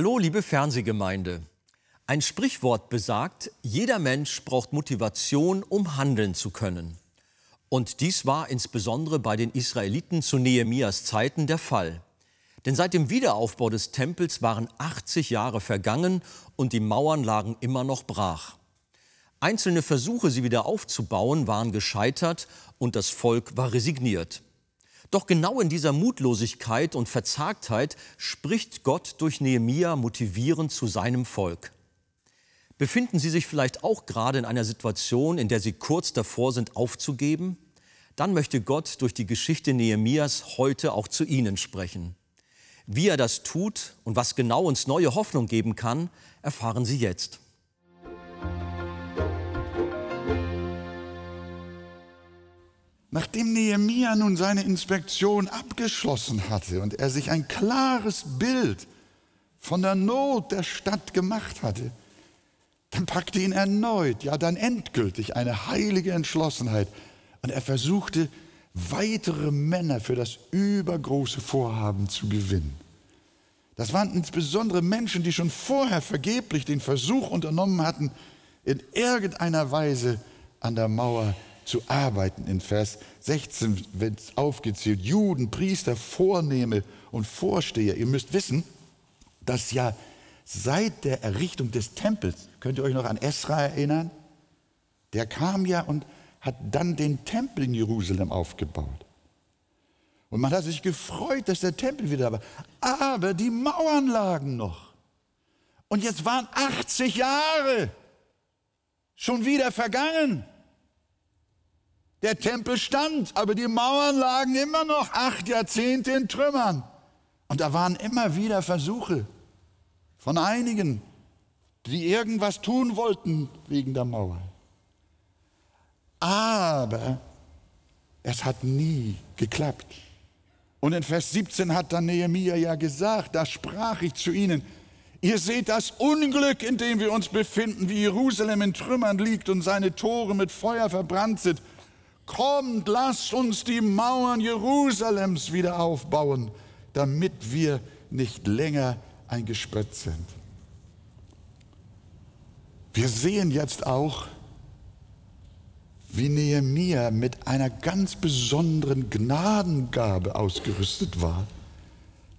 Hallo, liebe Fernsehgemeinde. Ein Sprichwort besagt, jeder Mensch braucht Motivation, um handeln zu können. Und dies war insbesondere bei den Israeliten zu Nehemias Zeiten der Fall. Denn seit dem Wiederaufbau des Tempels waren 80 Jahre vergangen und die Mauern lagen immer noch brach. Einzelne Versuche, sie wieder aufzubauen, waren gescheitert und das Volk war resigniert. Doch genau in dieser Mutlosigkeit und Verzagtheit spricht Gott durch Nehemia motivierend zu seinem Volk. Befinden Sie sich vielleicht auch gerade in einer Situation, in der Sie kurz davor sind, aufzugeben? Dann möchte Gott durch die Geschichte Nehemias heute auch zu Ihnen sprechen. Wie er das tut und was genau uns neue Hoffnung geben kann, erfahren Sie jetzt. Nachdem Nehemia nun seine Inspektion abgeschlossen hatte und er sich ein klares Bild von der Not der Stadt gemacht hatte, dann packte ihn erneut, ja dann endgültig eine heilige Entschlossenheit und er versuchte, weitere Männer für das übergroße Vorhaben zu gewinnen. Das waren insbesondere Menschen, die schon vorher vergeblich den Versuch unternommen hatten, in irgendeiner Weise an der Mauer zu arbeiten. In Vers 16 wird aufgezählt, Juden, Priester, Vornehme und Vorsteher. Ihr müsst wissen, dass ja seit der Errichtung des Tempels, könnt ihr euch noch an Esra erinnern? Der kam ja und hat dann den Tempel in Jerusalem aufgebaut. Und man hat sich gefreut, dass der Tempel wieder war. Aber die Mauern lagen noch. Und jetzt waren 80 Jahre schon wieder vergangen. Der Tempel stand, aber die Mauern lagen immer noch acht Jahrzehnte in Trümmern. Und da waren immer wieder Versuche von einigen, die irgendwas tun wollten wegen der Mauer. Aber es hat nie geklappt. Und in Vers 17 hat dann Nehemiah ja gesagt, da sprach ich zu ihnen, ihr seht das Unglück, in dem wir uns befinden, wie Jerusalem in Trümmern liegt und seine Tore mit Feuer verbrannt sind. Kommt, lasst uns die Mauern Jerusalems wieder aufbauen, damit wir nicht länger eingesperrt sind. Wir sehen jetzt auch, wie Nehemia mit einer ganz besonderen Gnadengabe ausgerüstet war,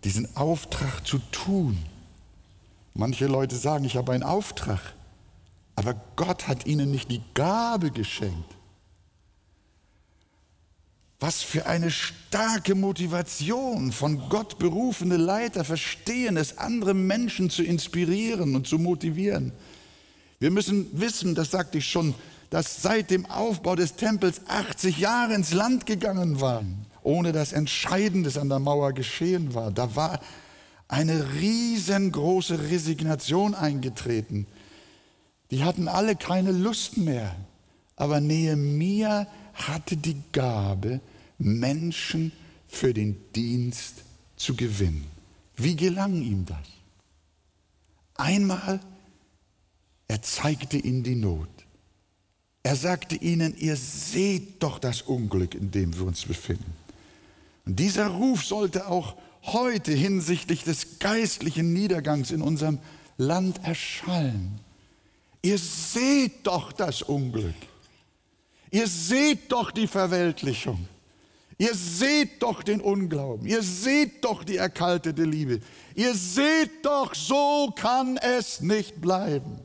diesen Auftrag zu tun. Manche Leute sagen, ich habe einen Auftrag, aber Gott hat ihnen nicht die Gabe geschenkt. Was für eine starke Motivation von Gott berufene Leiter verstehen es, andere Menschen zu inspirieren und zu motivieren. Wir müssen wissen, das sagte ich schon, dass seit dem Aufbau des Tempels 80 Jahre ins Land gegangen waren, ohne dass Entscheidendes an der Mauer geschehen war. Da war eine riesengroße Resignation eingetreten. Die hatten alle keine Lust mehr. Aber Nehemia hatte die Gabe, Menschen für den Dienst zu gewinnen. Wie gelang ihm das? Einmal, er zeigte ihnen die Not. Er sagte ihnen, ihr seht doch das Unglück, in dem wir uns befinden. Und dieser Ruf sollte auch heute hinsichtlich des geistlichen Niedergangs in unserem Land erschallen. Ihr seht doch das Unglück. Ihr seht doch die Verweltlichung. Ihr seht doch den Unglauben. Ihr seht doch die erkaltete Liebe. Ihr seht doch, so kann es nicht bleiben.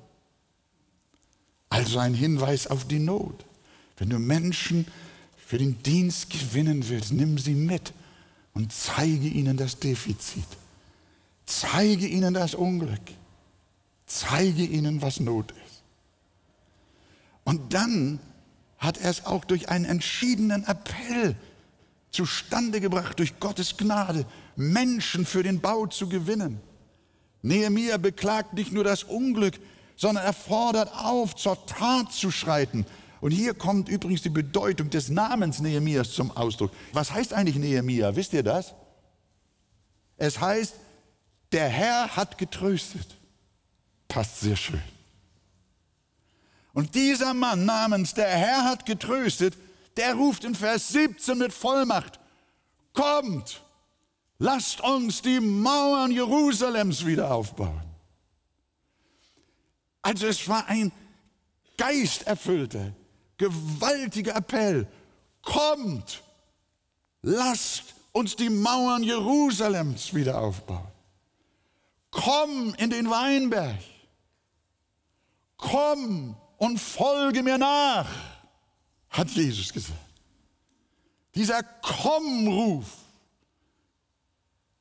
Also ein Hinweis auf die Not. Wenn du Menschen für den Dienst gewinnen willst, nimm sie mit und zeige ihnen das Defizit. Zeige ihnen das Unglück. Zeige ihnen, was Not ist. Und dann hat er es auch durch einen entschiedenen Appell zustande gebracht, durch Gottes Gnade Menschen für den Bau zu gewinnen. Nehemiah beklagt nicht nur das Unglück, sondern er fordert auf, zur Tat zu schreiten. Und hier kommt übrigens die Bedeutung des Namens Nehemias zum Ausdruck. Was heißt eigentlich Nehemia? Wisst ihr das? Es heißt, der Herr hat getröstet. Passt sehr schön. Und dieser Mann namens der Herr hat getröstet der ruft in Vers 17 mit Vollmacht, kommt, Lasst uns die Mauern Jerusalems wieder aufbauen. Also es war ein geisterfüllter, gewaltiger Appell. Kommt, lasst uns die Mauern Jerusalems wieder aufbauen. Komm in den Weinberg. Komm und folge mir nach, hat Jesus gesagt. Dieser Kommruf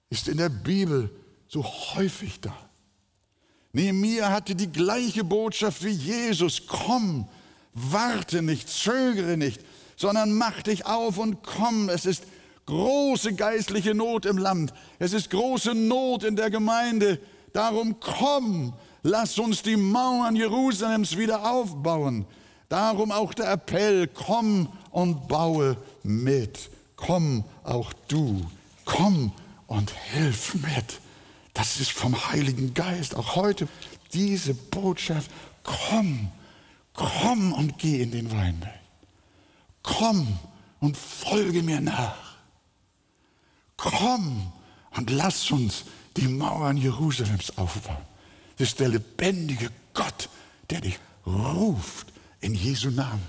ist in der Bibel so häufig da. Nehemiah hatte die gleiche Botschaft wie Jesus. Komm, warte nicht, zögere nicht, sondern mach dich auf und komm. Es ist große geistliche Not im Land. Es ist große Not in der Gemeinde. Darum komm, lass uns die Mauern Jerusalems wieder aufbauen. Darum auch der Appell, komm und baue mit. Komm auch du, komm und hilf mit. Das ist vom Heiligen Geist auch heute diese Botschaft. Komm, komm und geh in den Weinberg. Komm und folge mir nach. Komm und lass uns die Mauern Jerusalems aufbauen. Das ist der lebendige Gott, der dich ruft in Jesu Namen.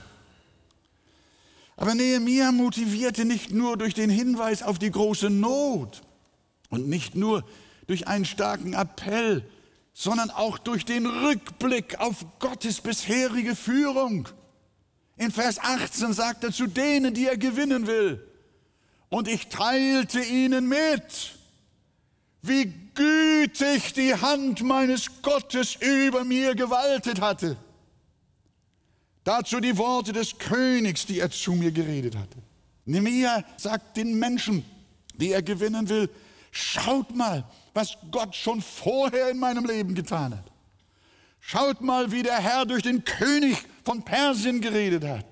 Aber Nehemiah motivierte nicht nur durch den Hinweis auf die große Not und nicht nur durch einen starken Appell, sondern auch durch den Rückblick auf Gottes bisherige Führung. In Vers 18 sagt er zu denen, die er gewinnen will, und ich teilte ihnen mit, wie gütig die Hand meines Gottes über mir gewaltet hatte. Dazu die Worte des Königs, die er zu mir geredet hatte. Nehemiah sagt den Menschen, die er gewinnen will, schaut mal, was Gott schon vorher in meinem Leben getan hat. Schaut mal, wie der Herr durch den König von Persien geredet hat.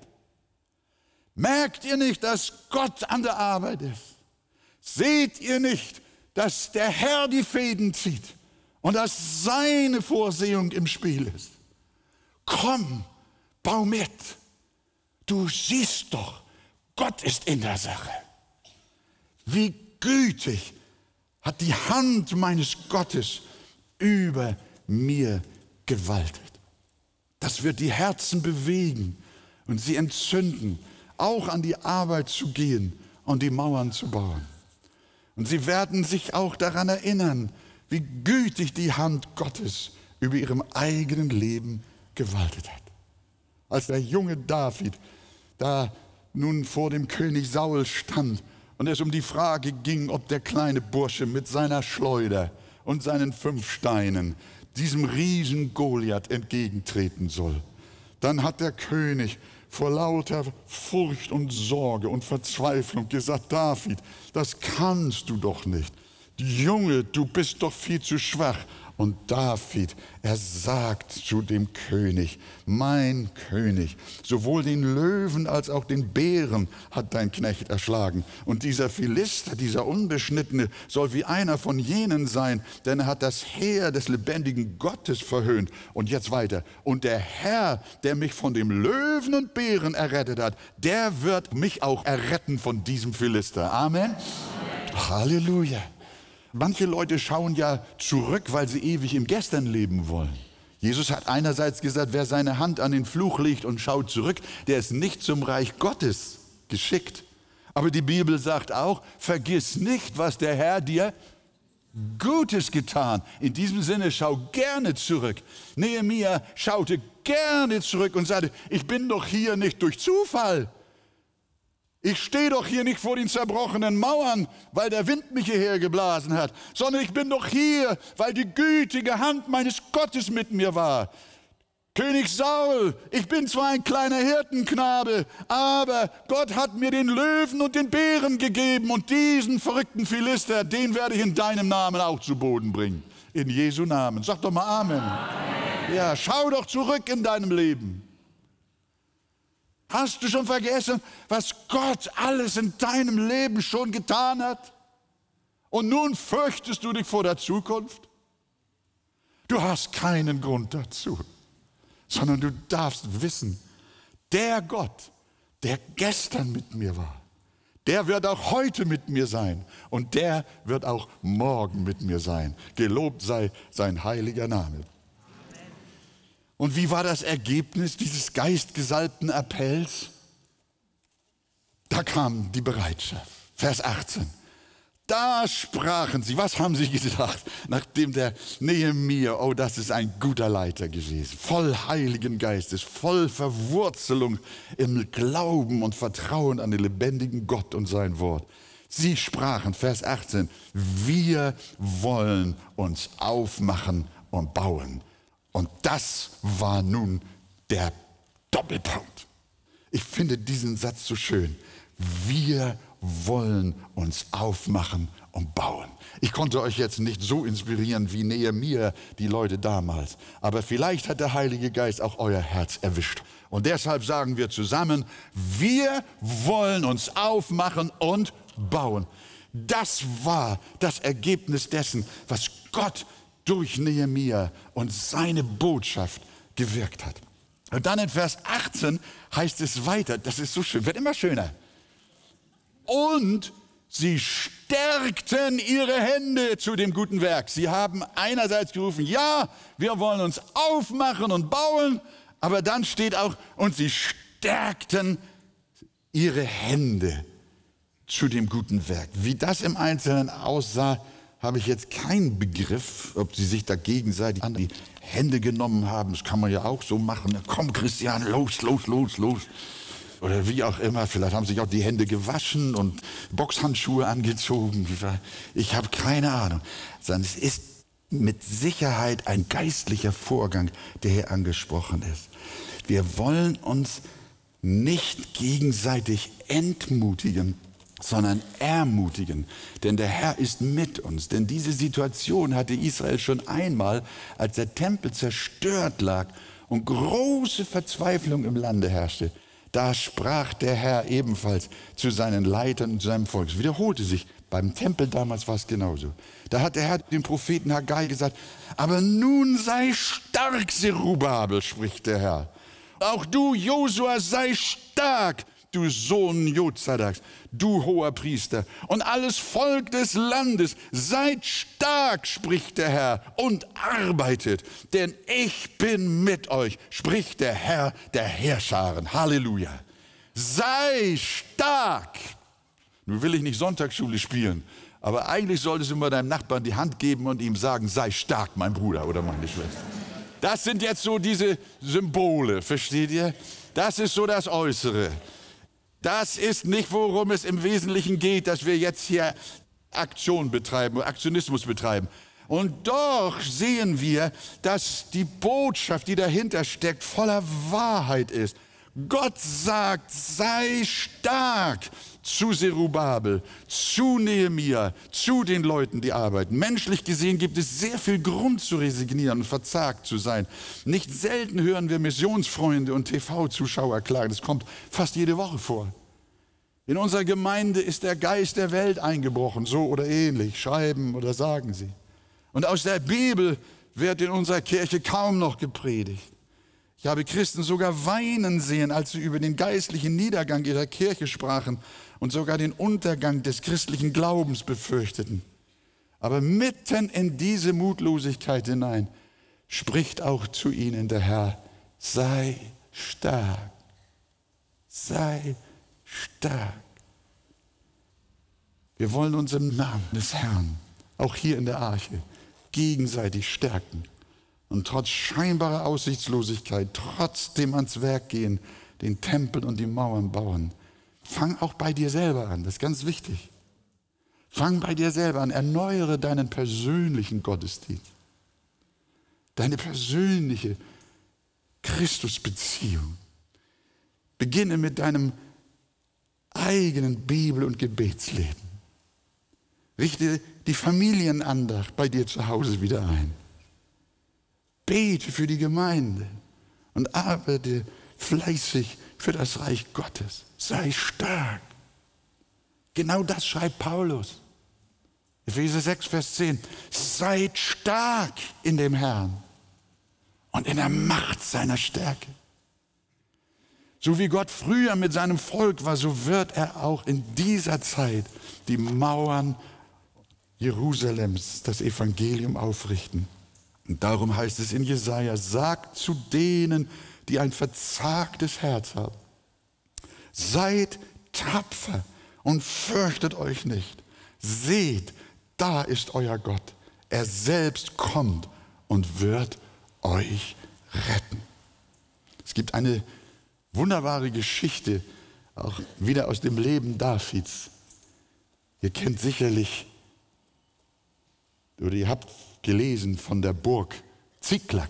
Merkt ihr nicht, dass Gott an der Arbeit ist? Seht ihr nicht, dass der Herr die Fäden zieht und dass seine Vorsehung im Spiel ist? Komm, bau mit. Du siehst doch, Gott ist in der Sache. Wie gütig hat die Hand meines Gottes über mir gewaltet. Das wird die Herzen bewegen und sie entzünden, auch an die Arbeit zu gehen und die Mauern zu bauen. Und sie werden sich auch daran erinnern, wie gütig die Hand Gottes über ihrem eigenen Leben gewaltet hat als der junge David da nun vor dem König Saul stand und es um die Frage ging, ob der kleine Bursche mit seiner Schleuder und seinen fünf Steinen diesem Riesen Goliath entgegentreten soll. Dann hat der König vor lauter Furcht und Sorge und Verzweiflung gesagt, David, das kannst du doch nicht. Junge, du bist doch viel zu schwach. Und David, er sagt zu dem König, mein König, sowohl den Löwen als auch den Bären hat dein Knecht erschlagen. Und dieser Philister, dieser Unbeschnittene, soll wie einer von jenen sein, denn er hat das Heer des lebendigen Gottes verhöhnt. Und jetzt weiter. Und der Herr, der mich von dem Löwen und Bären errettet hat, der wird mich auch erretten von diesem Philister. Amen. Amen. Halleluja. Manche Leute schauen ja zurück, weil sie ewig im Gestern leben wollen. Jesus hat einerseits gesagt, wer seine Hand an den Fluch legt und schaut zurück, der ist nicht zum Reich Gottes geschickt. Aber die Bibel sagt auch, vergiss nicht, was der Herr dir Gutes getan. In diesem Sinne schau gerne zurück. Nehemiah schaute gerne zurück und sagte, ich bin doch hier nicht durch Zufall. Ich stehe doch hier nicht vor den zerbrochenen Mauern, weil der Wind mich hierher geblasen hat, sondern ich bin doch hier, weil die gütige Hand meines Gottes mit mir war. König Saul, ich bin zwar ein kleiner Hirtenknabe, aber Gott hat mir den Löwen und den Bären gegeben und diesen verrückten Philister, den werde ich in deinem Namen auch zu Boden bringen. In Jesu Namen. Sag doch mal Amen. Amen. Ja, schau doch zurück in deinem Leben. Hast du schon vergessen, was Gott alles in deinem Leben schon getan hat? Und nun fürchtest du dich vor der Zukunft? Du hast keinen Grund dazu, sondern du darfst wissen, der Gott, der gestern mit mir war, Der wird auch heute mit mir sein und der wird auch morgen mit mir sein. Gelobt sei sein heiliger Name. Und wie war das Ergebnis dieses geistgesalbten Appells? Da kam die Bereitschaft. Vers 18. Da sprachen sie, was haben sie gedacht, nachdem der Nehemiah, oh, das ist ein guter Leiter gewesen, voll Heiligen Geistes, voll Verwurzelung im Glauben und Vertrauen an den lebendigen Gott und sein Wort. Sie sprachen, Vers 18, wir wollen uns aufmachen und bauen. Und das war nun der Doppelpunkt. Ich finde diesen Satz so schön. Wir wollen uns aufmachen und bauen. Ich konnte euch jetzt nicht so inspirieren wie Nehemiah die Leute damals, aber vielleicht hat der Heilige Geist auch euer Herz erwischt. Und deshalb sagen wir zusammen, wir wollen uns aufmachen und bauen. Das war das Ergebnis dessen, was Gott durch Nehemiah und seine Botschaft gewirkt hat. Und dann in Vers 18 heißt es weiter, das ist so schön, wird immer schöner und sie stärkten ihre Hände zu dem guten Werk. Sie haben einerseits gerufen, ja, wir wollen uns aufmachen und bauen, aber dann steht auch, und sie stärkten ihre Hände zu dem guten Werk. Wie das im Einzelnen aussah, habe ich jetzt keinen Begriff, ob sie sich da gegenseitig an die Hände genommen haben. Das kann man ja auch so machen. Komm, Christian, los, los, los, los oder wie auch immer. Vielleicht haben sich auch die Hände gewaschen und Boxhandschuhe angezogen. Ich habe keine Ahnung. Sondern es ist mit Sicherheit ein geistlicher Vorgang, der hier angesprochen ist. Wir wollen uns nicht gegenseitig entmutigen, sondern ermutigen. Denn der Herr ist mit uns. Denn diese Situation hatte Israel schon einmal, als der Tempel zerstört lag und große Verzweiflung im Lande herrschte. Da sprach der Herr ebenfalls zu seinen Leitern und zu seinem Volk. Es wiederholte sich. Beim Tempel damals war es genauso. Da hat der Herr dem Propheten Haggai gesagt, aber nun sei stark, Zerubabel, spricht der Herr. Auch du, Josua, sei stark, du Sohn Jozadaks, du hoher Priester, und alles Volk des Landes, seid stark, spricht der Herr, und arbeitet, denn ich bin mit euch, spricht der Herr der Herrscharen. Halleluja. Sei stark. Nun will ich nicht Sonntagsschule spielen, aber eigentlich solltest du mal deinem Nachbarn die Hand geben und ihm sagen, sei stark, mein Bruder oder meine Schwester. Das sind jetzt so diese Symbole, versteht ihr? Das ist so das Äußere. Das ist nicht, worum es im Wesentlichen geht, dass wir jetzt hier Aktion betreiben, Aktionismus betreiben. Und doch sehen wir, dass die Botschaft, die dahinter steckt, voller Wahrheit ist. Gott sagt, sei stark zu Zerubabel, zu Nehemia, zu den Leuten, die arbeiten. Menschlich gesehen gibt es sehr viel Grund zu resignieren und verzagt zu sein. Nicht selten hören wir Missionsfreunde und TV-Zuschauer klagen. Das kommt fast jede Woche vor. In unserer Gemeinde ist der Geist der Welt eingebrochen, so oder ähnlich, schreiben oder sagen sie. Und aus der Bibel wird in unserer Kirche kaum noch gepredigt. Ich habe Christen sogar weinen sehen, als sie über den geistlichen Niedergang ihrer Kirche sprachen und sogar den Untergang des christlichen Glaubens befürchteten. Aber mitten in diese Mutlosigkeit hinein spricht auch zu ihnen der Herr, sei stark, sei stark. Wir wollen uns im Namen des Herrn, auch hier in der Arche, gegenseitig stärken und trotz scheinbarer Aussichtslosigkeit trotzdem ans Werk gehen, den Tempel und die Mauern bauen. Fang auch bei dir selber an, das ist ganz wichtig. Fang bei dir selber an, erneuere deinen persönlichen Gottesdienst, deine persönliche Christusbeziehung. Beginne mit deinem eigenen Bibel- und Gebetsleben. Richte die Familienandacht bei dir zu Hause wieder ein. Bete für die Gemeinde und arbeite fleißig für das Reich Gottes. Sei stark. Genau das schreibt Paulus. Epheser 6, Vers 10. Seid stark in dem Herrn und in der Macht seiner Stärke. So wie Gott früher mit seinem Volk war, so wird er auch in dieser Zeit die Mauern Jerusalems, das Evangelium aufrichten. Und darum heißt es in Jesaja: Sagt zu denen, die ein verzagtes Herz haben, seid tapfer und fürchtet euch nicht. Seht, da ist euer Gott. Er selbst kommt und wird euch retten. Es gibt eine wunderbare Geschichte, auch wieder aus dem Leben Davids. Ihr kennt sicherlich, oder ihr habt gelesen von der Burg Ziklag.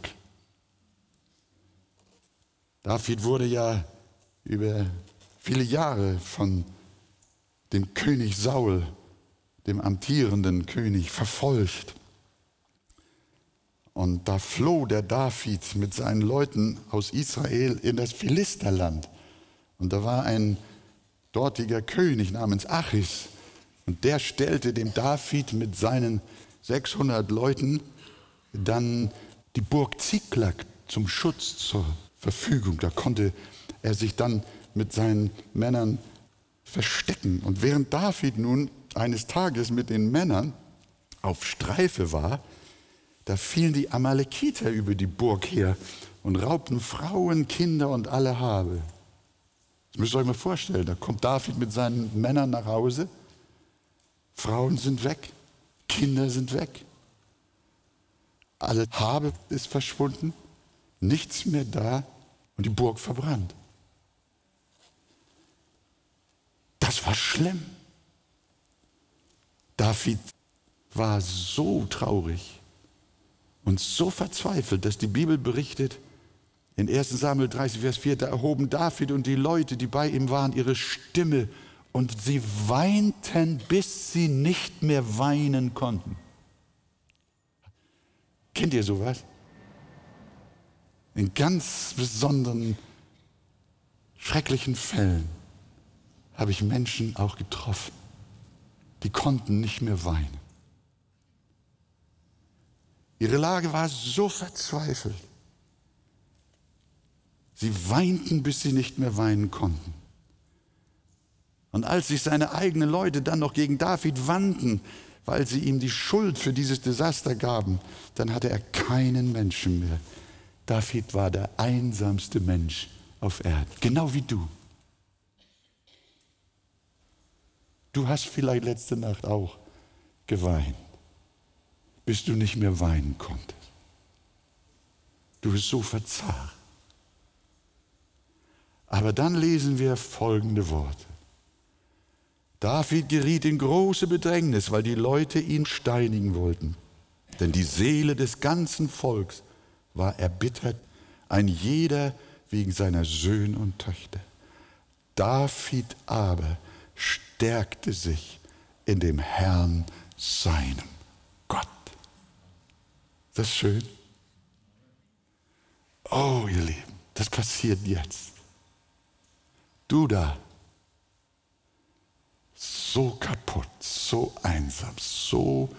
David wurde ja über viele Jahre von dem König Saul, dem amtierenden König, verfolgt. Und da floh der David mit seinen Leuten aus Israel in das Philisterland. Und da war ein dortiger König namens Achis. Und der stellte dem David mit seinen 600 Leuten dann die Burg Ziklag zum Schutz zur Verfügung. Da konnte er sich dann mit seinen Männern verstecken. Und während David nun eines Tages mit den Männern auf Streife war, da fielen die Amalekiter über die Burg her und raubten Frauen, Kinder und alle Habe. Das müsst ihr euch mal vorstellen. Da kommt David mit seinen Männern nach Hause. Frauen sind weg, Kinder sind weg. Alle Habe ist verschwunden, nichts mehr da und die Burg verbrannt. Das war schlimm. David war so traurig und so verzweifelt, dass die Bibel berichtet, in 1 Samuel 30, Vers 4, da erhoben David und die Leute, die bei ihm waren, ihre Stimme und sie weinten, bis sie nicht mehr weinen konnten. Kennt ihr sowas? In ganz besonderen, schrecklichen Fällen habe ich Menschen auch getroffen, die konnten nicht mehr weinen. Ihre Lage war so verzweifelt. Sie weinten, bis sie nicht mehr weinen konnten. Und als sich seine eigenen Leute dann noch gegen David wandten, weil sie ihm die Schuld für dieses Desaster gaben, dann hatte er keinen Menschen mehr. David war der einsamste Mensch auf Erden, genau wie du. Du hast vielleicht letzte Nacht auch geweint bis du nicht mehr weinen konntest. Du bist so verzagt. Aber dann lesen wir folgende Worte. David geriet in große Bedrängnis, weil die Leute ihn steinigen wollten. Denn die Seele des ganzen Volks war erbittert, ein jeder wegen seiner Söhne und Töchter. David aber stärkte sich in dem Herrn seinem Gott. Das ist schön. Oh, ihr Lieben, das passiert jetzt. Du da, so kaputt, so einsam, so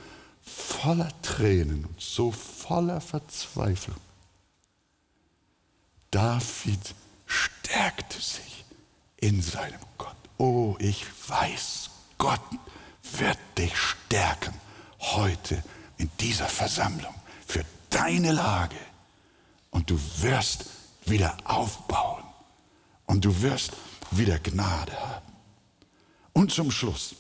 voller Tränen und so voller Verzweiflung. David stärkte sich in seinem Gott. Oh, ich weiß, Gott wird dich stärken heute in dieser Versammlung für deine Lage. Und du wirst wieder aufbauen. Und du wirst wieder Gnade haben. Und zum Schluss.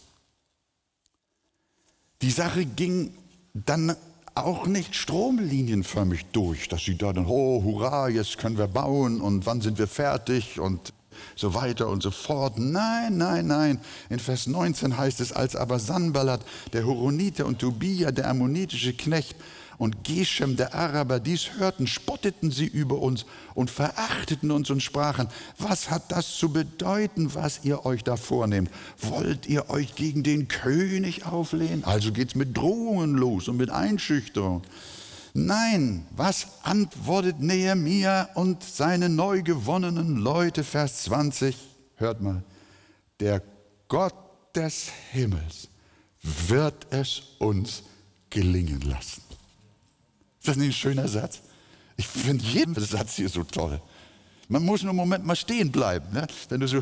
Die Sache ging dann auch nicht stromlinienförmig durch, dass sie da dann, oh, hurra, jetzt können wir bauen und wann sind wir fertig und so weiter und so fort. Nein, nein, nein. In Vers 19 heißt es, als aber Sanballat, der Horoniter und Tobia, der ammonitische Knecht, und Geshem der Araber dies hörten, spotteten sie über uns und verachteten uns und sprachen, was hat das zu bedeuten, was ihr euch da vornehmt? Wollt ihr euch gegen den König auflehnen? Also geht es mit Drohungen los und mit Einschüchterung. Nein, was antwortet Nehemia und seine neu gewonnenen Leute, Vers 20, hört mal, der Gott des Himmels wird es uns gelingen lassen. Ist das nicht ein schöner Satz? Ich finde jeden Satz hier so toll. Man muss nur einen Moment mal stehen bleiben. Ne? Wenn du so,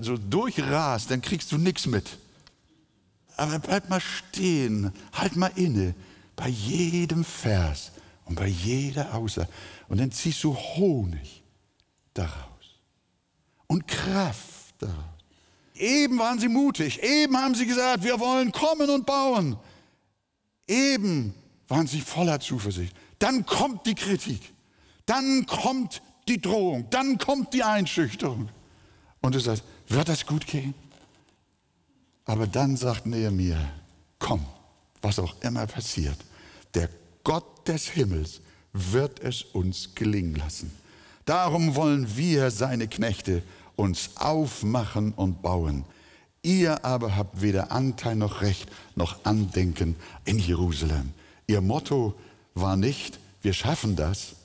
so durchrast, dann kriegst du nichts mit. Aber bleib mal stehen, halt mal inne bei jedem Vers und bei jeder Aussage. Und dann ziehst du Honig daraus und Kraft daraus. Eben waren sie mutig, eben haben sie gesagt, wir wollen kommen und bauen. Eben waren sie voller Zuversicht. Dann kommt die Kritik, dann kommt die Drohung, dann kommt die Einschüchterung. Und du sagst, wird das gut gehen? Aber dann sagt Nehemiah, komm, was auch immer passiert, der Gott des Himmels wird es uns gelingen lassen. Darum wollen wir, seine Knechte, uns aufmachen und bauen. Ihr aber habt weder Anteil noch Recht noch Andenken in Jerusalem. Ihr Motto war nicht, wir schaffen das,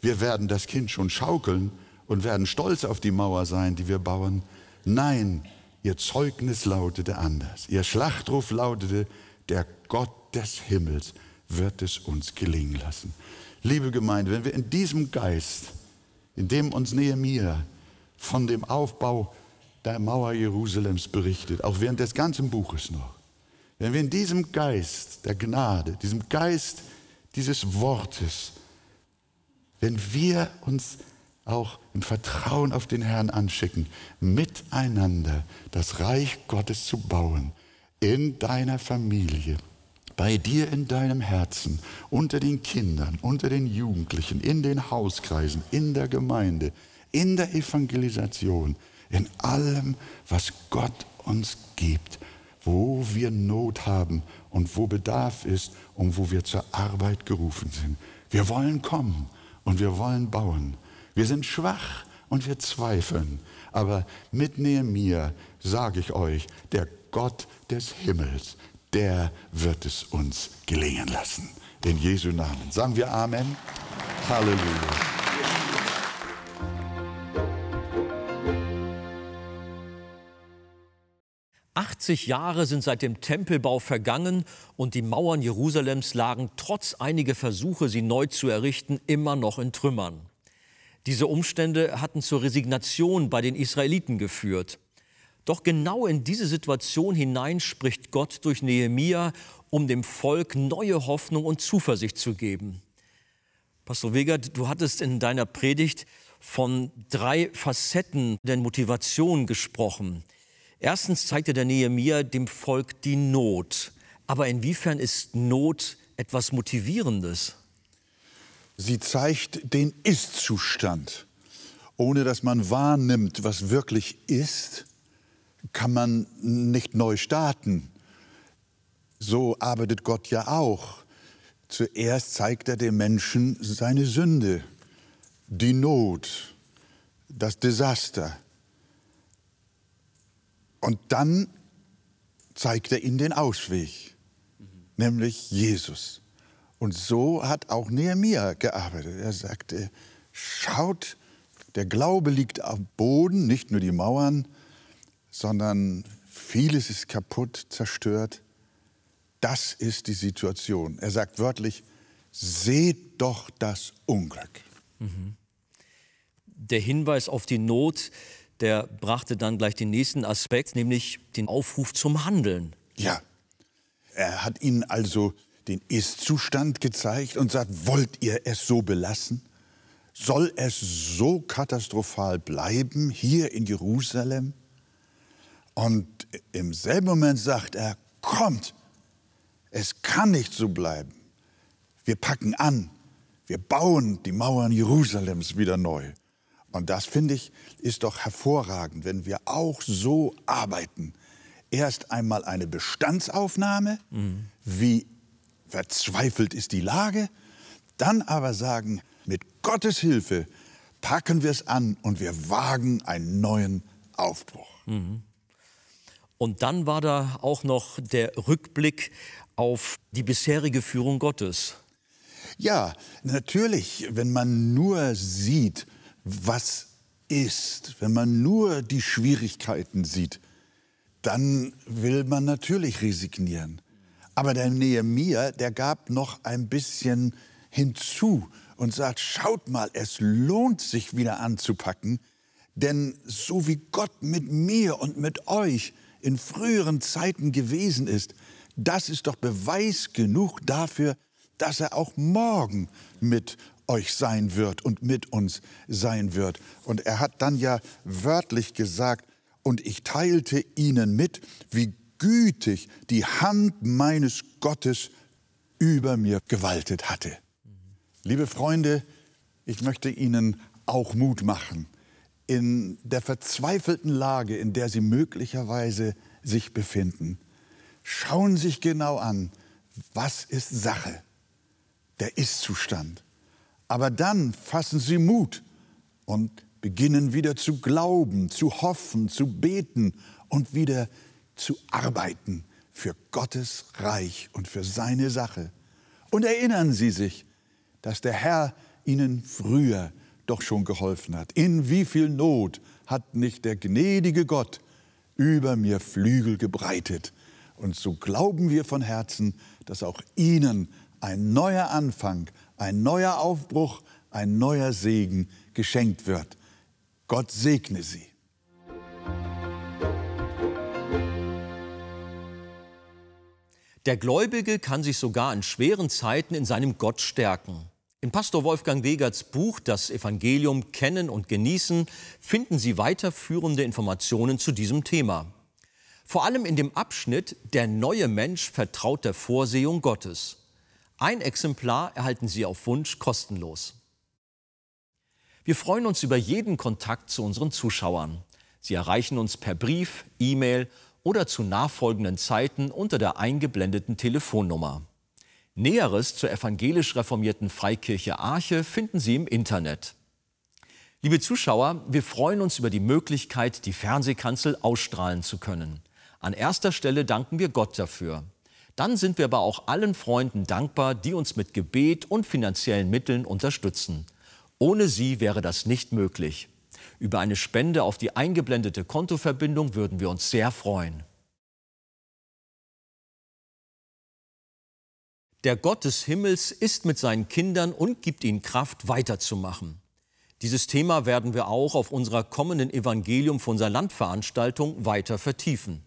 wir werden das Kind schon schaukeln und werden stolz auf die Mauer sein, die wir bauen. Nein, ihr Zeugnis lautete anders. Ihr Schlachtruf lautete, der Gott des Himmels wird es uns gelingen lassen. Liebe Gemeinde, wenn wir in diesem Geist, in dem uns Nehemiah von dem Aufbau der Mauer Jerusalems berichtet, auch während des ganzen Buches noch, wenn wir in diesem Geist der Gnade, diesem Geist dieses Wortes, wenn wir uns auch im Vertrauen auf den Herrn anschicken, miteinander das Reich Gottes zu bauen, in deiner Familie, bei dir in deinem Herzen, unter den Kindern, unter den Jugendlichen, in den Hauskreisen, in der Gemeinde, in der Evangelisation, in allem, was Gott uns gibt, wo wir Not haben und wo Bedarf ist und wo wir zur Arbeit gerufen sind. Wir wollen kommen und wir wollen bauen. Wir sind schwach und wir zweifeln. Aber mit mir sage ich euch, der Gott des Himmels, der wird es uns gelingen lassen. In Jesu Namen. Sagen wir Amen. Halleluja. 80 Jahre sind seit dem Tempelbau vergangen und die Mauern Jerusalems lagen trotz einiger Versuche, sie neu zu errichten, immer noch in Trümmern. Diese Umstände hatten zur Resignation bei den Israeliten geführt. Doch genau in diese Situation hinein spricht Gott durch Nehemia, um dem Volk neue Hoffnung und Zuversicht zu geben. Pastor Wegert, du hattest in deiner Predigt von drei Facetten der Motivation gesprochen. Erstens zeigte der Nehemia dem Volk die Not. Aber inwiefern ist Not etwas Motivierendes? Sie zeigt den Ist-Zustand. Ohne dass man wahrnimmt, was wirklich ist, kann man nicht neu starten. So arbeitet Gott ja auch. Zuerst zeigt er dem Menschen seine Sünde, die Not, das Desaster. Und dann zeigt er ihnen den Ausweg, mhm. nämlich Jesus. Und so hat auch Nehemiah gearbeitet. Er sagte, schaut, der Glaube liegt am Boden, nicht nur die Mauern, sondern vieles ist kaputt, zerstört. Das ist die Situation. Er sagt wörtlich, seht doch das Unglück. Mhm. Der Hinweis auf die Not der brachte dann gleich den nächsten Aspekt, nämlich den Aufruf zum Handeln. Ja, er hat ihnen also den Ist-Zustand gezeigt und sagt, wollt ihr es so belassen? Soll es so katastrophal bleiben hier in Jerusalem? Und im selben Moment sagt er, kommt, es kann nicht so bleiben. Wir packen an, wir bauen die Mauern Jerusalems wieder neu. Und das finde ich ist doch hervorragend, wenn wir auch so arbeiten. Erst einmal eine Bestandsaufnahme, mhm. wie verzweifelt ist die Lage, dann aber sagen, mit Gottes Hilfe packen wir es an und wir wagen einen neuen Aufbruch. Mhm. Und dann war da auch noch der Rückblick auf die bisherige Führung Gottes. Ja, natürlich, wenn man nur sieht, was ist, wenn man nur die Schwierigkeiten sieht, dann will man natürlich resignieren. Aber der Nehemia, der gab noch ein bisschen hinzu und sagt, schaut mal, es lohnt sich wieder anzupacken, denn so wie Gott mit mir und mit euch in früheren Zeiten gewesen ist, das ist doch Beweis genug dafür, dass er auch morgen mit euch sein wird und mit uns sein wird. Und er hat dann ja wörtlich gesagt, und ich teilte ihnen mit, wie gütig die Hand meines Gottes über mir gewaltet hatte. Liebe Freunde, ich möchte Ihnen auch Mut machen in der verzweifelten Lage, in der Sie möglicherweise sich befinden. Schauen Sie sich genau an, was ist Sache, der Ist-Zustand. Aber dann fassen Sie Mut und beginnen wieder zu glauben, zu hoffen, zu beten und wieder zu arbeiten für Gottes Reich und für seine Sache. Und erinnern Sie sich, dass der Herr Ihnen früher doch schon geholfen hat. In wie viel Not hat nicht der gnädige Gott über mir Flügel gebreitet. Und so glauben wir von Herzen, dass auch Ihnen ein neuer Anfang, ein neuer Aufbruch, ein neuer Segen geschenkt wird. Gott segne Sie. Der Gläubige kann sich sogar in schweren Zeiten in seinem Gott stärken. In Pastor Wolfgang Wegerts Buch Das Evangelium Kennen und Genießen finden Sie weiterführende Informationen zu diesem Thema. Vor allem in dem Abschnitt Der neue Mensch vertraut der Vorsehung Gottes. Ein Exemplar erhalten Sie auf Wunsch kostenlos. Wir freuen uns über jeden Kontakt zu unseren Zuschauern. Sie erreichen uns per Brief, E-Mail oder zu nachfolgenden Zeiten unter der eingeblendeten Telefonnummer. Näheres zur evangelisch reformierten Freikirche Arche finden Sie im Internet. Liebe Zuschauer, wir freuen uns über die Möglichkeit, die Fernsehkanzel ausstrahlen zu können. An erster Stelle danken wir Gott dafür. Dann sind wir aber auch allen Freunden dankbar, die uns mit Gebet und finanziellen Mitteln unterstützen. Ohne sie wäre das nicht möglich. Über eine Spende auf die eingeblendete Kontoverbindung würden wir uns sehr freuen. Der Gott des Himmels ist mit seinen Kindern und gibt ihnen Kraft, weiterzumachen. Dieses Thema werden wir auch auf unserer kommenden Evangelium von unserer Landveranstaltung weiter vertiefen.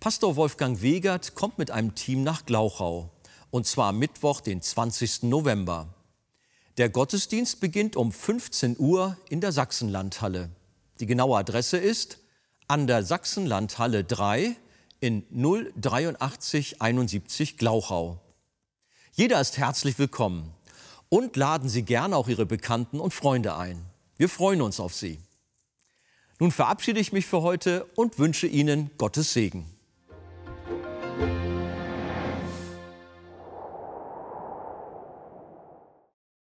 Pastor Wolfgang Wegert kommt mit einem Team nach Glauchau, und zwar Mittwoch, den 20. November. Der Gottesdienst beginnt um 15 Uhr in der Sachsenlandhalle. Die genaue Adresse ist an der Sachsenlandhalle 3 in 083 71 Glauchau. Jeder ist herzlich willkommen und laden Sie gerne auch Ihre Bekannten und Freunde ein. Wir freuen uns auf Sie. Nun verabschiede ich mich für heute und wünsche Ihnen Gottes Segen.